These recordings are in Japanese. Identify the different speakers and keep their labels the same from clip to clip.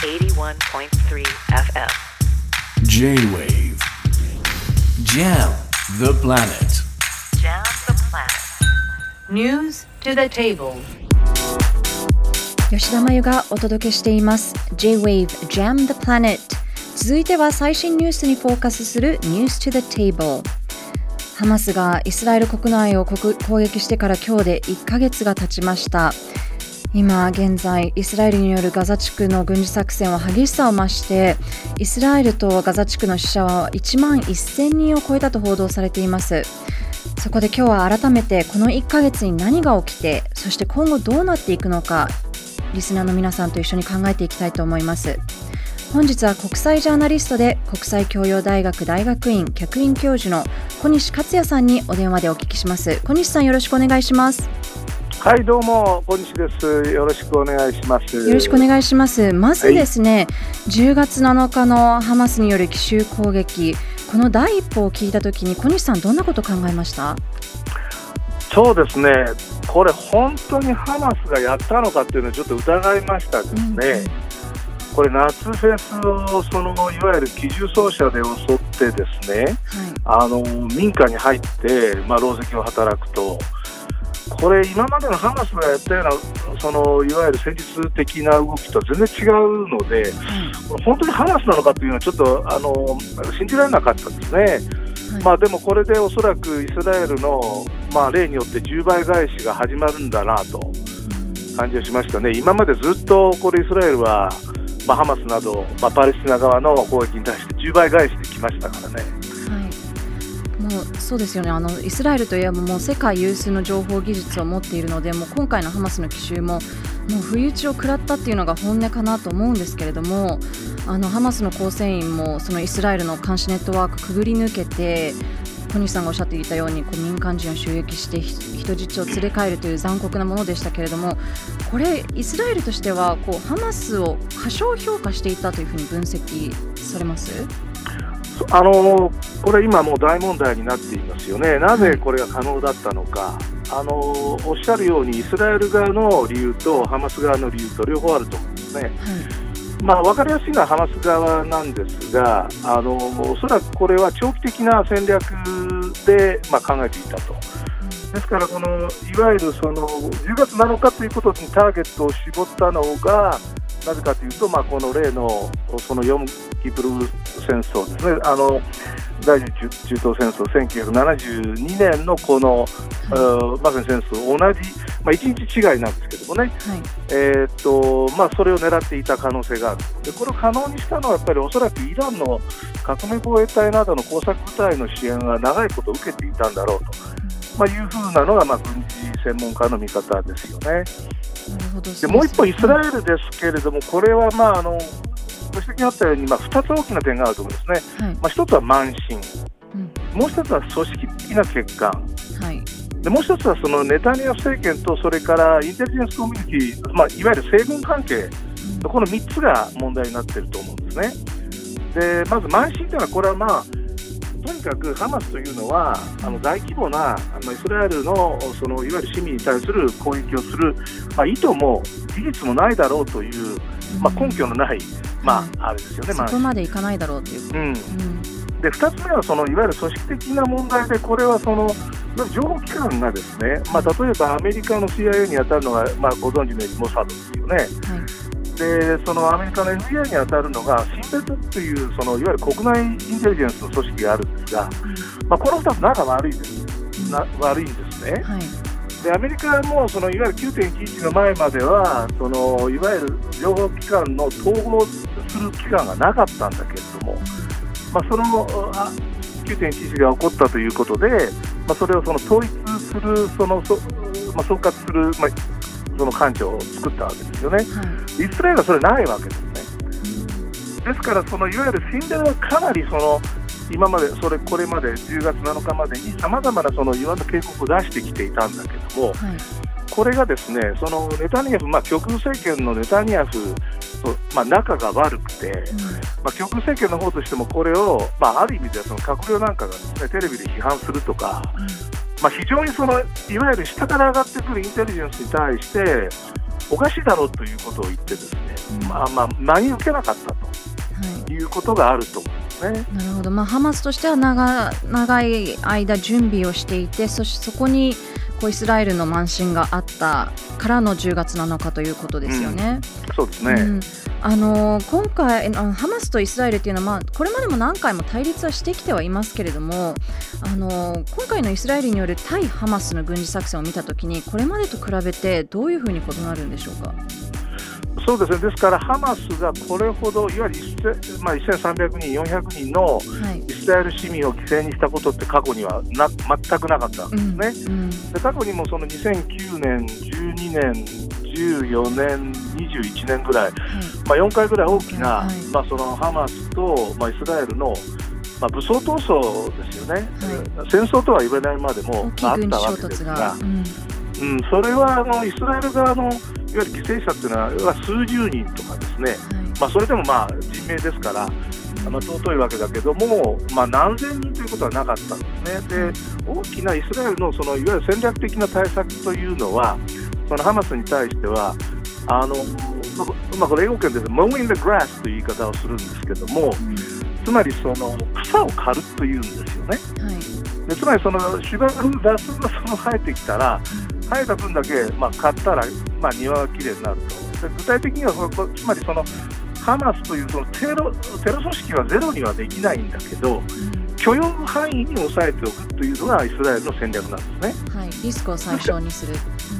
Speaker 1: 81.3 FM
Speaker 2: J-Wave Jam the planet
Speaker 1: Jam the planet News to the table
Speaker 3: 吉田真由がお届けしています J-Wave Jam the Planet 続いては最新ニュースにフォーカスする News to the Table ハマスがイスラエル国内を国攻撃してから今日で1ヶ月が経ちました今現在イスラエルによるガザ地区の軍事作戦は激しさを増してイスラエルとガザ地区の死者は1万1000人を超えたと報道されています。そこで今日は改めてこの1ヶ月に何が起きてそして今後どうなっていくのかリスナーの皆さんと一緒に考えていきたいと思います。本日は国際ジャーナリストで国際教養大学大学院客員教授の小西克也さんにお電話でお聞きします。小西さんよろしくお願いします。
Speaker 4: はい、どうも、小西です。よろしくお願いします。
Speaker 3: よろしくお願いします。まずですね、10月7日のハマスによる奇襲攻撃。この第一歩を聞いたときに小西さんどんなことを考えました？
Speaker 4: そうですね、これ、本当にハマスがやったのかっていうのをちょっと疑いましたですね。これ、夏フェスをそのいわゆる機銃掃射で襲ってですね、あの民家に入って、まあ、狼藉を働くと、これ、今までのハマスがやったような、そのいわゆる戦術的な動きと全然違うので、これ本当にハマスなのかというのは、ちょっとあの信じられなかったですね。
Speaker 3: はい
Speaker 4: まあ、でもこれでおそらくイスラエルの、まあ、例によって10倍返しが始まるんだなと感じがしましたね、今までずっとこれイスラエルは、まあ、ハマスなど、まあ、パレスチナ側の攻撃に対して10倍返しできましたからね。
Speaker 3: もそうですよね。あのイスラエルといえばもう世界有数の情報技術を持っているのでもう今回のハマスの奇襲ももう不意打ちを食らったっていうのが本音かなと思うんですけれどもあのハマスの構成員もそのイスラエルの監視ネットワークくぐり抜けて小西さんがおっしゃっていたようにこう民間人を襲撃して人質を連れ帰るという残酷なものでしたけれどもこれイスラエルとしてはこうハマスを過小評価していたというふうに分析されます？
Speaker 4: あのこれ、今もう大問題になっていますよね、なぜこれが可能だったのか、あのおっしゃるように、イスラエル側の理由とハマス側の理由と両方あると思うんですね。
Speaker 3: はい。
Speaker 4: まあ、分かりやすいのはハマス側なんですが、あのおそらくこれは長期的な戦略で、まあ、考えていたと。ですから、このいわゆるその10月7日ということにターゲットを絞ったのが、なぜかというと、まあ、この例のそのヨムキプル戦争ですね、あの第二次中東戦争、1972年のこの、うんまさに戦争、同じ、まあ、1日違いなんですけどもね、
Speaker 3: はい。
Speaker 4: えーっとまあ、それを狙っていた可能性がある。でこれを可能にしたのはやっぱりおそらくイランの革命防衛隊などの工作部隊の支援が長いことを受けていたんだろうと、まあ、いうふうなのが、まあ、軍事専門家の見方ですよね。でもう一方、イスラエルですけれども、これは、まあ、あのご指摘があったように、まあ、2つ大きな点があると思うんですね、
Speaker 3: はい。
Speaker 4: まあ、1つは慢心、
Speaker 3: うん。
Speaker 4: もう1つは組織的な欠陥。
Speaker 3: はい。
Speaker 4: でもう一つはそのネタニヤフ政権とそれからインテリジェンスコミュニティ、まあ、いわゆる西軍関係この3つが問題になっていると思うんですね。でまず慢心というのはこれはまあとにかくハマスというのはあの大規模なあのイスラエルのそのいわゆる市民に対する攻撃をする、まあ、意図も事実もないだろうという、まあ、根拠のない、まあ、あれですよね、
Speaker 3: そこまでいかないだろうという。
Speaker 4: うん、
Speaker 3: うん。
Speaker 4: で2つ目はそのいわゆる組織的な問題で、これはその情報機関がですね、まあ、例えばアメリカの CIA に当たるのが、まあ、ご存知のようにモサドですよね、
Speaker 3: はい
Speaker 4: でそのアメリカの FBI に当たるのが、シンベトというそのいわゆる国内インテリジェンスの組織があるんですが、まあ、この2つ、仲悪いですな悪いんですね。
Speaker 3: はい
Speaker 4: でアメリカもそのいわゆる9.11の前まではそのいわゆる情報機関の統合する機関がなかったんだけれども、まあ、そのあ9.11が起こったということで、まあ、それをその統一するそのそ、まあ、総括する、まあ、その官庁を作ったわけですよね。
Speaker 3: はい
Speaker 4: イスラエルはそれないわけですね。ですから、そのいわゆるシンデレラはかなりその今まで、それこれまで10月7日までにさまざまなその岩の警告を出してきていたんだけども、
Speaker 3: はい。
Speaker 4: これがですねそのネタニヤフ、まあ、極右政権のネタニヤフと、まあ、仲が悪くて、まあ、極右政権の方としてもこれを、まあ、ある意味ではその閣僚なんかがです、ね、テレビで批判するとか、まあ、非常にそのいわゆる下から上がってくるインテリジェンスに対しておかしいだろうということを言ってですねまあまあ、真に受けなかった
Speaker 3: はい。
Speaker 4: ということがあると思うんですね。
Speaker 3: なるほど、まあ、ハマスとしては長長い間準備をしていてそしてそこにこうイスラエルの慢心があったからの10月7日ということですよね。
Speaker 4: そうですね。
Speaker 3: うんあの今回あのハマスとイスラエルっていうのは、まあ、これまでも何回も対立はしてきてはいますけれどもあの今回のイスラエルによる対ハマスの軍事作戦を見たときにこれまでと比べてどういうふうに異なるんでしょうか？
Speaker 4: そうですね。ですから、ハマスがこれほど、いわゆるまあ、1300人、400人の
Speaker 3: はい
Speaker 4: イスラエル市民を犠牲にしたことって過去にはな全くなかったんですね。
Speaker 3: うん
Speaker 4: で過去にもその2009年、12年、14年、21年ぐらい、
Speaker 3: はい。
Speaker 4: まあ、4回ぐらい大きな、
Speaker 3: はい。
Speaker 4: まあ、そのハマスと、まあ、イスラエルの、まあ、武装闘争ですよね、戦争とは言わないまでもまああったわけです
Speaker 3: 突が。
Speaker 4: が、。
Speaker 3: うん。
Speaker 4: うん、それはあのイスラエル側のいわゆる犠牲者っていうのは数十人とかですね、
Speaker 3: はい。
Speaker 4: まあ、それでもまあ人命ですから、まあ、尊いわけだけども、まあ、何千人ということはなかったんですね。で大きなイスラエルのそのいわゆる戦略的な対策というのはそのハマスに対してはあの、まあまあ、これ英語圏で mowing the grass という言い方をするんですけどもつまりその草を刈るというんですよね。
Speaker 3: はい
Speaker 4: でつまりその芝生雑草がその生えてきたら生えた分だけ、まあ、買ったら、まあ、庭がきれいになるとで具体的にはつまりそのハマスというそのテロテロ組織はゼロにはできないんだけど許容範囲に抑えておくというのがイスラエルの戦略なんですね。
Speaker 3: はい、リスクを最小にする。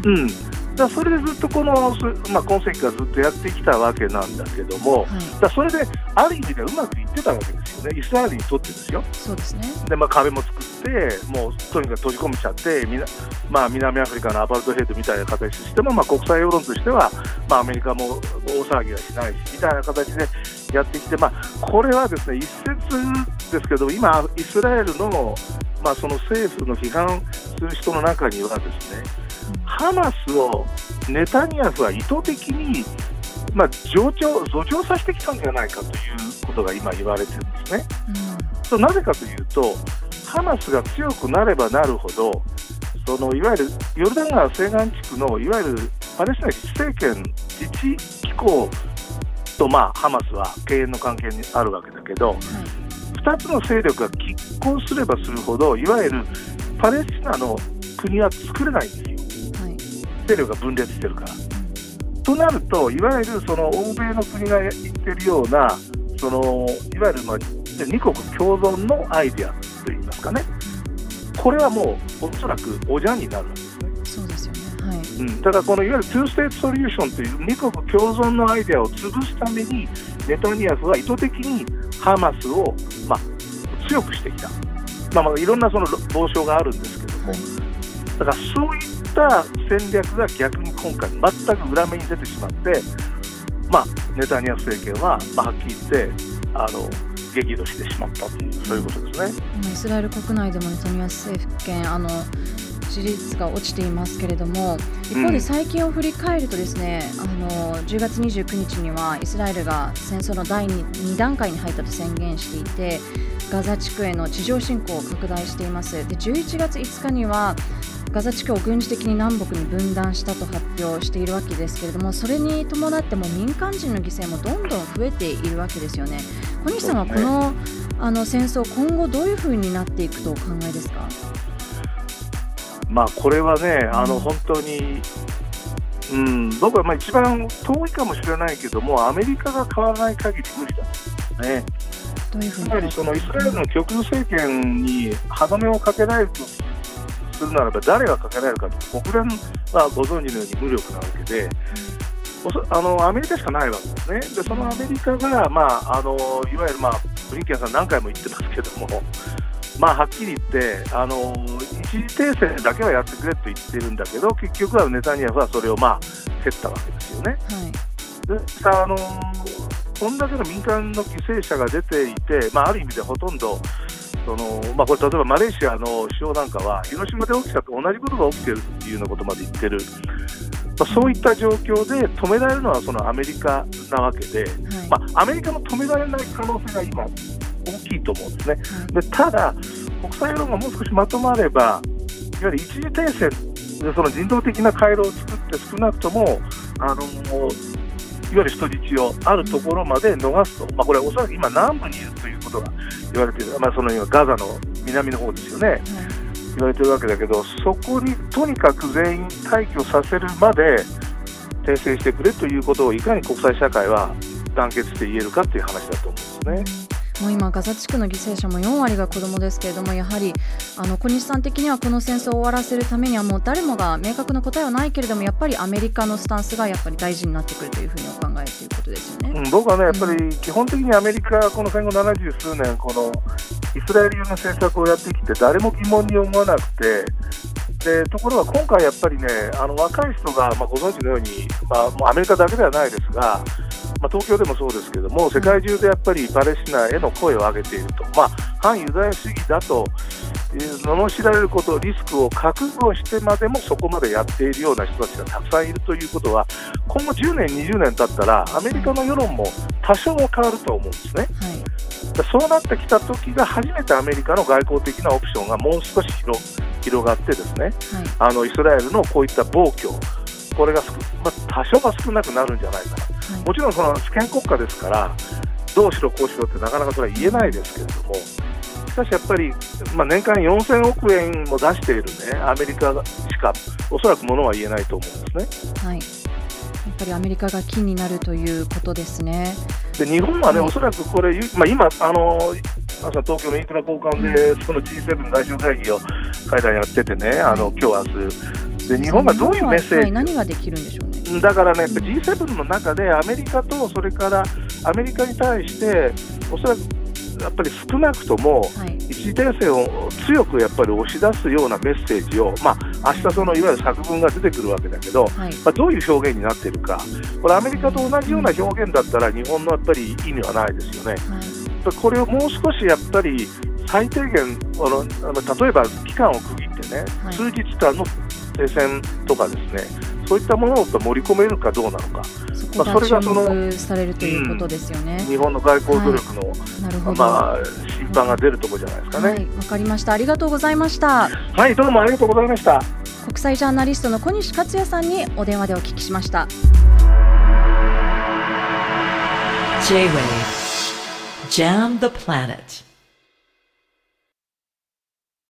Speaker 4: うん、だそれでずっとこの、すまあ、今世紀からずっとやってきたわけなんだけども、
Speaker 3: はい、
Speaker 4: だそれである意味でうまくいってたわけですよね、イスラエルにとってですよ。
Speaker 3: そうですね。
Speaker 4: で、まあ、壁も作って、もうとにかく閉じ込めちゃって、みなまあ、南アフリカのアパルトヘイトみたいな形としても、まあ、国際世論としては、まあ、アメリカも大騒ぎはしないし、みたいな形でやってきて、まあ、これはですね、一説ですけど、今、イスラエルの,、まあその政府の批判する人の中にはですね、ハマスをネタニヤフは意図的に、まあ、上長助長させてきたんじゃないかということが今言われてるんですね。それなぜかというと、ハマスが強くなればなるほど、そのいわゆるヨルダン川西岸地区のいわゆるパレスチナ自治政権、自治機構と、まあ、ハマスは敬遠の関係にあるわけだけど、2つの勢力が拮抗すればするほど、いわゆるパレスチナの国は作れないんですよ、
Speaker 3: はい、
Speaker 4: 勢力が分裂してるから。となると、いわゆるその欧米の国が言ってるような、そのいわゆるまあ二国共存のアイデアといいますかね、これはもうおそらくおじゃんになるんですね。
Speaker 3: そうですよね。はい。
Speaker 4: うん、だからこのいわゆるツーステートソリューションという二国共存のアイデアを潰すためにネタニヤフは意図的にハマスを、まあ、強くしてきた、まあ、まあいろんなその傍証があるんですけども、だからそういった戦略が逆に今回全く裏目に出てしまって、まあ、ネタニヤフ政権は、まあ、はっきり言ってあの激怒してしまったというそういうことですね。
Speaker 3: 今イスラエル国内でもネタニヤフ政権あの支持率が落ちていますけれども一方で最近を振り返るとですね、あの10月29日にはイスラエルが戦争の第 2, 2段階に入ったと宣言していてガザ地区への地上侵攻を拡大しています。で11月5日にはガザ地区を軍事的に南北に分断したと発表しているわけですけれどもそれに伴っても民間人の犠牲もどんどん増えているわけですよね。小西さんはこの,、あの戦争今後どういうふうになっていくとお考えですか？
Speaker 4: まあ、これはね、あの
Speaker 3: うん
Speaker 4: 本当に、うん、僕はまあ一番遠いかもしれないけども、アメリカが変わらない限り無理だとね。
Speaker 3: どういう
Speaker 4: つまりそのイスラエルの極右政権に歯止めをかけられるとするならば、誰がかけられるかと、国連はご存知のように無力なわけで、おそあのアメリカしかないわけですね。で、そのアメリカが、まあ、あのいわゆる、まあ、ブリンケンさん何回も言ってますけども、まあ、はっきり言ってあの、一時停戦だけはやってくれと言ってるんだけど、結局はネタニヤフはそれを、まあ、蹴ったわけですよね。
Speaker 3: はい
Speaker 4: であのこんだけの民間の犠牲者が出ていて、まあ、ある意味でほとんど、そのまあ、これ例えばマレーシアの首相なんかは、広島で起きたと同じことが起きてるっていうようなことまで言ってる、まあ、そういった状況で止められるのはそのアメリカなわけで、
Speaker 3: はい。
Speaker 4: まあ、アメリカも止められない可能性が今、大きいと思うんですね。
Speaker 3: はい。
Speaker 4: でただ、国際世論がもう少しまとまれば、いわゆる一時停戦でその人道的な回廊を作って、少なくともあのゆる人質をあるところまで逃すと、まあ、これはおそらく今、南部にいるということが言われている、まあ、その今、ガザの南の方ですよね、言われてるわけだけど、そこにとにかく全員退去させるまで訂正してくれということをいかに国際社会は団結して言えるかという話だと思うんですね。
Speaker 3: もう今、ガザ地区の犠牲者も4割が子どもですけれども、やはりあの小西さん的にはこの戦争を終わらせるためには、もう誰もが明確な答えはないけれども、やっぱりアメリカのスタンスがやっぱり大事になってくるというふうにお考えということですよね、
Speaker 4: うん、僕はね、やっぱり基本的にアメリカはこの戦後70数年、このイスラエル寄りの政策をやってきて、誰も疑問に思わなくて、でところが今回、やっぱりね、あの若い人が、まあ、ご存知のように、まあ、もうアメリカだけではないですが、まあ、東京でもそうですけども、世界中でやっぱりパレスチナへの声を上げていると、まあ、反ユダヤ主義だと罵られること、リスクを覚悟してまでもそこまでやっているような人たちがたくさんいるということは、今後10年、20年経ったら、アメリカの世論も多少は変わると思うんですね。はい。そうなってきた時が初めてアメリカの外交的なオプションがもう少し広広がってですね、はい、あのイスラエルのこういった暴挙これが、まあ、多少は少なくなるんじゃないかな、はい、もちろんその主権国家ですからどうしろこうしろってなかなかそれは言えないですけれどもしかしやっぱり、まあ、年間4000億円も出している、ね、アメリカしかおそらくものは言えないと思うんですね。
Speaker 3: はいやっぱりアメリカが金になるということですね。
Speaker 4: で日本はね、おそらくこれ、まあ、今、あの朝東京のインフラ交換で、その G7 外相会議を会談やっててね、あの今日明日で日本がどういうメッセージ、
Speaker 3: 何ができるんでしょう
Speaker 4: ね。だからね、G7 の中でアメリカと、それからアメリカに対して、おそらくやっぱり少なくとも、一時停戦を強くやっぱり押し出すようなメッセージを、まあ明日そのいわゆる作文が出てくるわけだけど、はい、まあ、どういう表現になっているか、これ、アメリカと同じような表現だったら、日本のやっぱり意味はないですよね。はい。これをもう少しやっぱり最低限あのあの例えば期間を区切ってね、はい、数日間の停戦とかですねそういったものを盛り込めるかどうなのか。
Speaker 3: そまあ、それがそのされるということですよね、
Speaker 4: うん、日本の外交努力の、はい、なるほどまあ、審判が出るところじゃないですかね。わ、はい、
Speaker 3: かりました。ありがとうございました。
Speaker 4: はい、どうもありがとうございました。
Speaker 3: 国際ジャーナリストの小西克也さんにお電話でお聞きしました。
Speaker 1: J-Wave Jam the Planet